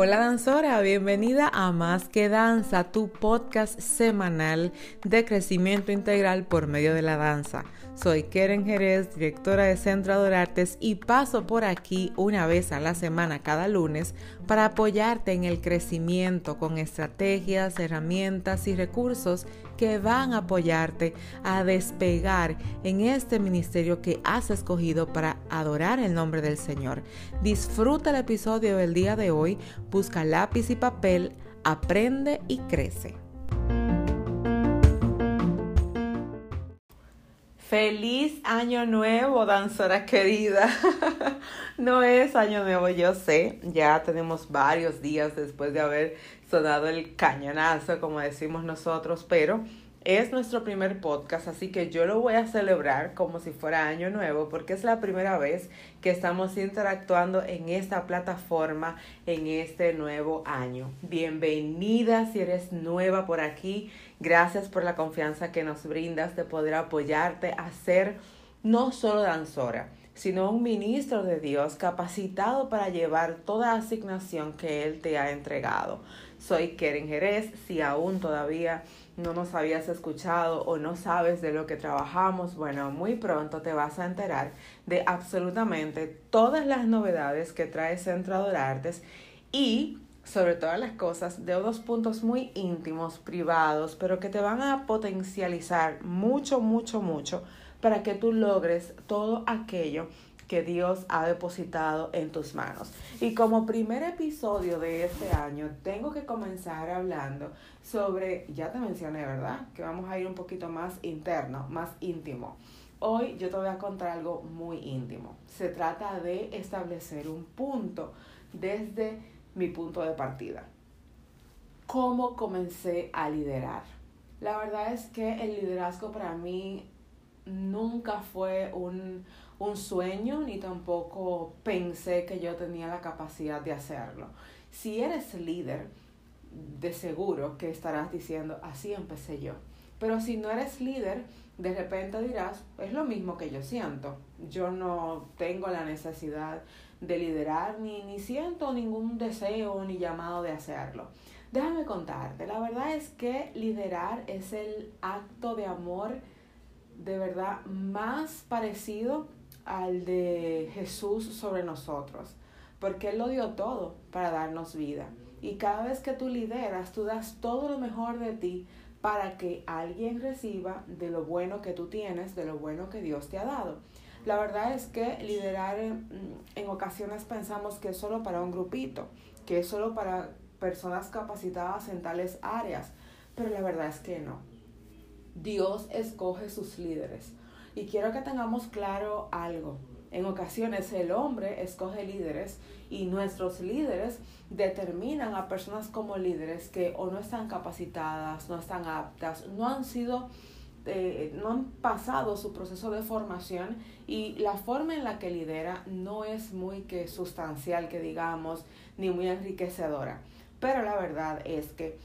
Hola danzora, bienvenida a Más que Danza, tu podcast semanal de crecimiento integral por medio de la danza. Soy Keren Jerez, directora de Centro de Artes y paso por aquí una vez a la semana cada lunes para apoyarte en el crecimiento con estrategias, herramientas y recursos que van a apoyarte a despegar en este ministerio que has escogido para adorar el nombre del Señor. Disfruta el episodio del día de hoy, busca lápiz y papel, aprende y crece. Feliz año nuevo, danzora querida. no es año nuevo, yo sé. Ya tenemos varios días después de haber sonado el cañonazo, como decimos nosotros, pero es nuestro primer podcast, así que yo lo voy a celebrar como si fuera año nuevo, porque es la primera vez que estamos interactuando en esta plataforma en este nuevo año. Bienvenida si eres nueva por aquí. Gracias por la confianza que nos brindas de poder apoyarte a ser no solo danzora, sino un ministro de Dios capacitado para llevar toda asignación que Él te ha entregado. Soy Keren Jerez, si aún todavía no nos habías escuchado o no sabes de lo que trabajamos, bueno, muy pronto te vas a enterar de absolutamente todas las novedades que trae Centro de Artes y sobre todas las cosas de unos puntos muy íntimos, privados, pero que te van a potencializar mucho, mucho, mucho para que tú logres todo aquello que Dios ha depositado en tus manos. Y como primer episodio de este año, tengo que comenzar hablando sobre, ya te mencioné, ¿verdad? Que vamos a ir un poquito más interno, más íntimo. Hoy yo te voy a contar algo muy íntimo. Se trata de establecer un punto desde mi punto de partida. ¿Cómo comencé a liderar? La verdad es que el liderazgo para mí nunca fue un, un sueño ni tampoco pensé que yo tenía la capacidad de hacerlo. Si eres líder, de seguro que estarás diciendo, así empecé yo. Pero si no eres líder, de repente dirás, es lo mismo que yo siento. Yo no tengo la necesidad de liderar ni, ni siento ningún deseo ni llamado de hacerlo. Déjame contarte, la verdad es que liderar es el acto de amor de verdad más parecido al de Jesús sobre nosotros, porque Él lo dio todo para darnos vida. Y cada vez que tú lideras, tú das todo lo mejor de ti para que alguien reciba de lo bueno que tú tienes, de lo bueno que Dios te ha dado. La verdad es que liderar en, en ocasiones pensamos que es solo para un grupito, que es solo para personas capacitadas en tales áreas, pero la verdad es que no. Dios escoge sus líderes. Y quiero que tengamos claro algo. En ocasiones el hombre escoge líderes y nuestros líderes determinan a personas como líderes que o no están capacitadas, no están aptas, no han sido, eh, no han pasado su proceso de formación y la forma en la que lidera no es muy que sustancial, que digamos, ni muy enriquecedora. Pero la verdad es que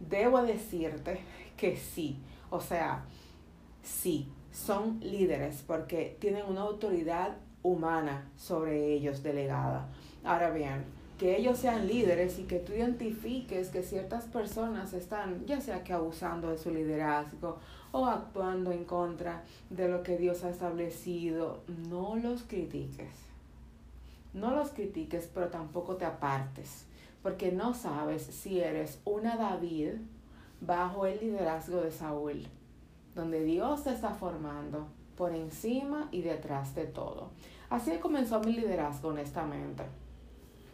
debo decirte que sí, o sea, sí, son líderes porque tienen una autoridad humana sobre ellos delegada. Ahora bien, que ellos sean líderes y que tú identifiques que ciertas personas están ya sea que abusando de su liderazgo o actuando en contra de lo que Dios ha establecido, no los critiques. No los critiques, pero tampoco te apartes, porque no sabes si eres una David bajo el liderazgo de Saúl donde Dios se está formando por encima y detrás de todo. Así comenzó mi liderazgo, honestamente.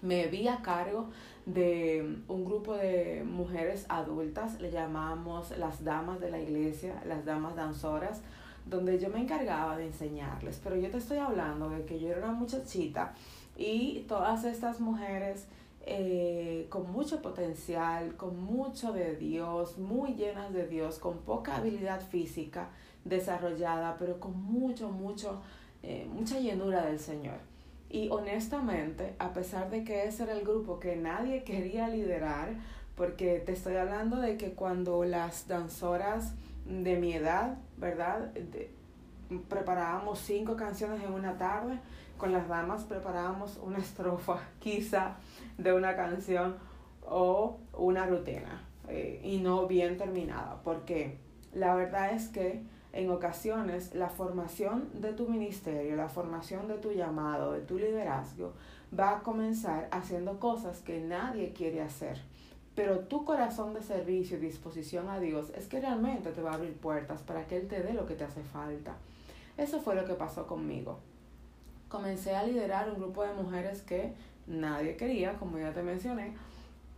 Me vi a cargo de un grupo de mujeres adultas, le llamamos las damas de la iglesia, las damas danzoras, donde yo me encargaba de enseñarles. Pero yo te estoy hablando de que yo era una muchachita y todas estas mujeres con mucho potencial, con mucho de Dios, muy llenas de Dios, con poca habilidad física desarrollada, pero con mucho, mucho, eh, mucha llenura del Señor. Y honestamente, a pesar de que ese era el grupo que nadie quería liderar, porque te estoy hablando de que cuando las danzoras de mi edad, ¿verdad? Preparábamos cinco canciones en una tarde, con las damas preparábamos una estrofa quizá de una canción o una rutina eh, y no bien terminada, porque la verdad es que en ocasiones la formación de tu ministerio, la formación de tu llamado, de tu liderazgo, va a comenzar haciendo cosas que nadie quiere hacer. Pero tu corazón de servicio y disposición a Dios es que realmente te va a abrir puertas para que Él te dé lo que te hace falta. Eso fue lo que pasó conmigo. Comencé a liderar un grupo de mujeres que nadie quería, como ya te mencioné,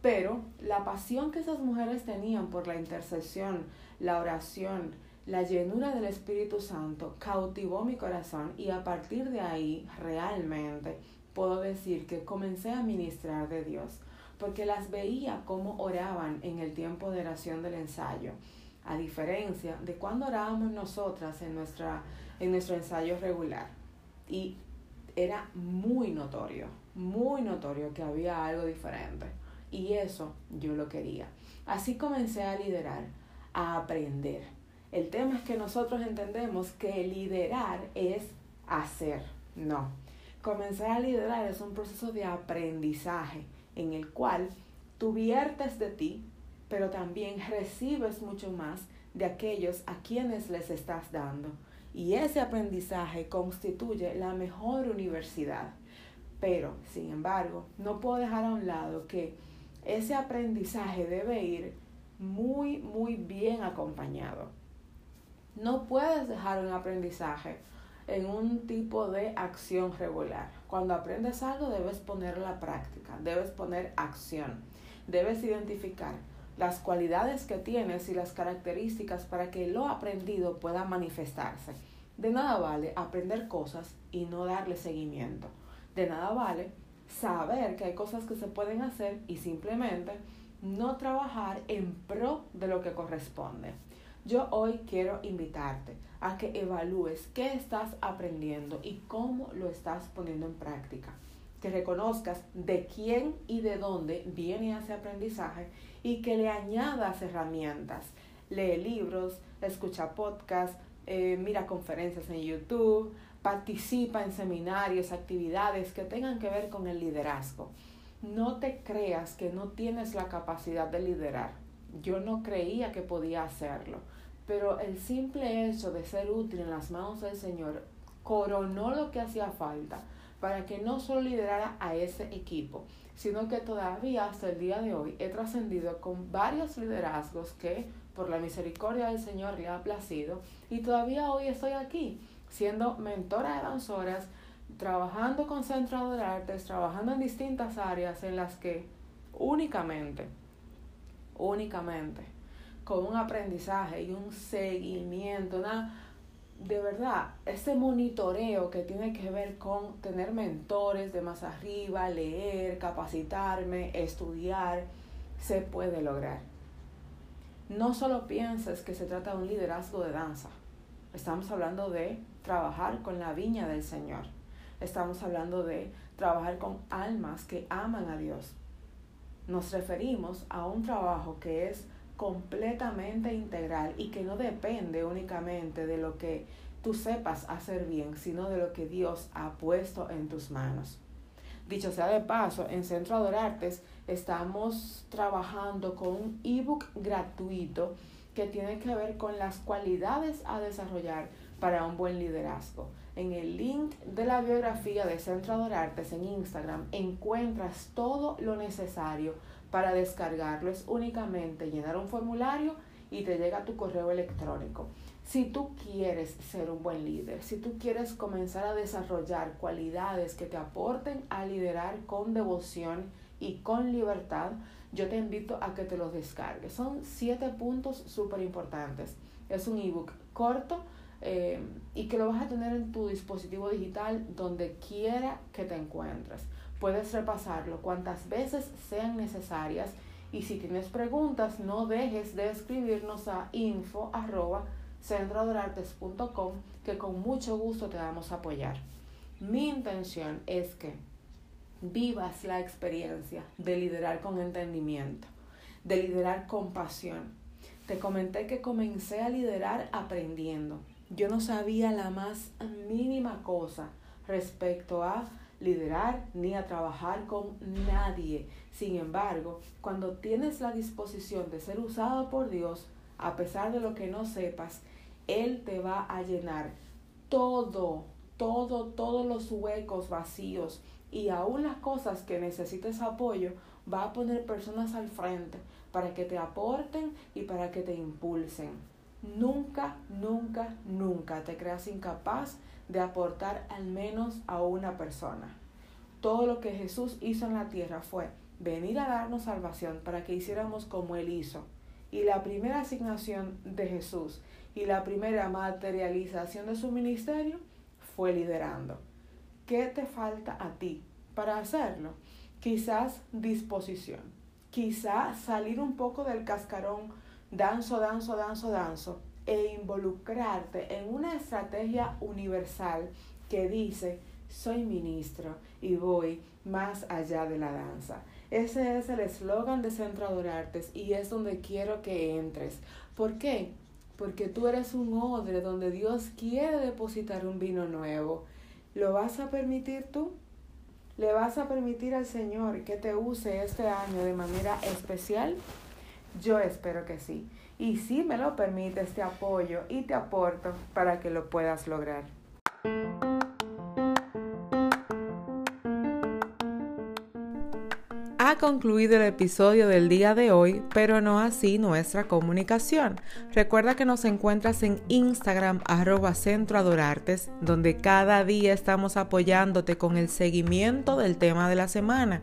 pero la pasión que esas mujeres tenían por la intercesión, la oración, la llenura del Espíritu Santo cautivó mi corazón y a partir de ahí realmente puedo decir que comencé a ministrar de Dios, porque las veía como oraban en el tiempo de oración del ensayo, a diferencia de cuando orábamos nosotras en, nuestra, en nuestro ensayo regular. Y era muy notorio, muy notorio que había algo diferente. Y eso yo lo quería. Así comencé a liderar, a aprender el tema es que nosotros entendemos que liderar es hacer, no. Comenzar a liderar es un proceso de aprendizaje en el cual tú viertes de ti, pero también recibes mucho más de aquellos a quienes les estás dando. Y ese aprendizaje constituye la mejor universidad. Pero, sin embargo, no puedo dejar a un lado que ese aprendizaje debe ir muy, muy bien acompañado. No puedes dejar un aprendizaje en un tipo de acción regular. Cuando aprendes algo debes poner la práctica, debes poner acción, debes identificar las cualidades que tienes y las características para que lo aprendido pueda manifestarse. De nada vale aprender cosas y no darle seguimiento. De nada vale saber que hay cosas que se pueden hacer y simplemente no trabajar en pro de lo que corresponde. Yo hoy quiero invitarte a que evalúes qué estás aprendiendo y cómo lo estás poniendo en práctica. Que reconozcas de quién y de dónde viene ese aprendizaje y que le añadas herramientas. Lee libros, escucha podcasts, eh, mira conferencias en YouTube, participa en seminarios, actividades que tengan que ver con el liderazgo. No te creas que no tienes la capacidad de liderar. Yo no creía que podía hacerlo pero el simple hecho de ser útil en las manos del Señor coronó lo que hacía falta para que no solo liderara a ese equipo, sino que todavía hasta el día de hoy he trascendido con varios liderazgos que por la misericordia del Señor le ha placido. Y todavía hoy estoy aquí siendo mentora de danzoras, trabajando con Centro de Artes, trabajando en distintas áreas en las que únicamente, únicamente con un aprendizaje y un seguimiento, una, de verdad, ese monitoreo que tiene que ver con tener mentores de más arriba, leer, capacitarme, estudiar, se puede lograr. No solo pienses que se trata de un liderazgo de danza. Estamos hablando de trabajar con la viña del Señor. Estamos hablando de trabajar con almas que aman a Dios. Nos referimos a un trabajo que es completamente integral y que no depende únicamente de lo que tú sepas hacer bien, sino de lo que Dios ha puesto en tus manos. Dicho sea de paso, en Centro Adorartes estamos trabajando con un ebook gratuito que tiene que ver con las cualidades a desarrollar para un buen liderazgo. En el link de la biografía de Centro Adorartes en Instagram encuentras todo lo necesario para descargarlo es únicamente llenar un formulario y te llega a tu correo electrónico. Si tú quieres ser un buen líder, si tú quieres comenzar a desarrollar cualidades que te aporten a liderar con devoción y con libertad, yo te invito a que te los descargues. Son siete puntos súper importantes. Es un ebook corto eh, y que lo vas a tener en tu dispositivo digital donde quiera que te encuentres. Puedes repasarlo cuantas veces sean necesarias y si tienes preguntas no dejes de escribirnos a info que con mucho gusto te vamos a apoyar. Mi intención es que vivas la experiencia de liderar con entendimiento, de liderar con pasión. Te comenté que comencé a liderar aprendiendo. yo no sabía la más mínima cosa respecto a liderar ni a trabajar con nadie. Sin embargo, cuando tienes la disposición de ser usado por Dios, a pesar de lo que no sepas, Él te va a llenar todo, todo, todos los huecos vacíos y aún las cosas que necesites apoyo, va a poner personas al frente para que te aporten y para que te impulsen. Nunca, nunca, nunca te creas incapaz de aportar al menos a una persona. Todo lo que Jesús hizo en la tierra fue venir a darnos salvación para que hiciéramos como Él hizo. Y la primera asignación de Jesús y la primera materialización de su ministerio fue liderando. ¿Qué te falta a ti para hacerlo? Quizás disposición, quizás salir un poco del cascarón, danzo, danzo, danzo, danzo, e involucrarte en una estrategia universal que dice, soy ministro y voy más allá de la danza. Ese es el eslogan de Centro Adorartes y es donde quiero que entres. ¿Por qué? Porque tú eres un odre donde Dios quiere depositar un vino nuevo. ¿Lo vas a permitir tú? ¿Le vas a permitir al Señor que te use este año de manera especial? Yo espero que sí. Y si me lo permites, te apoyo y te aporto para que lo puedas lograr. Ha concluido el episodio del día de hoy, pero no así nuestra comunicación. Recuerda que nos encuentras en Instagram arroba Centro Adorartes, donde cada día estamos apoyándote con el seguimiento del tema de la semana.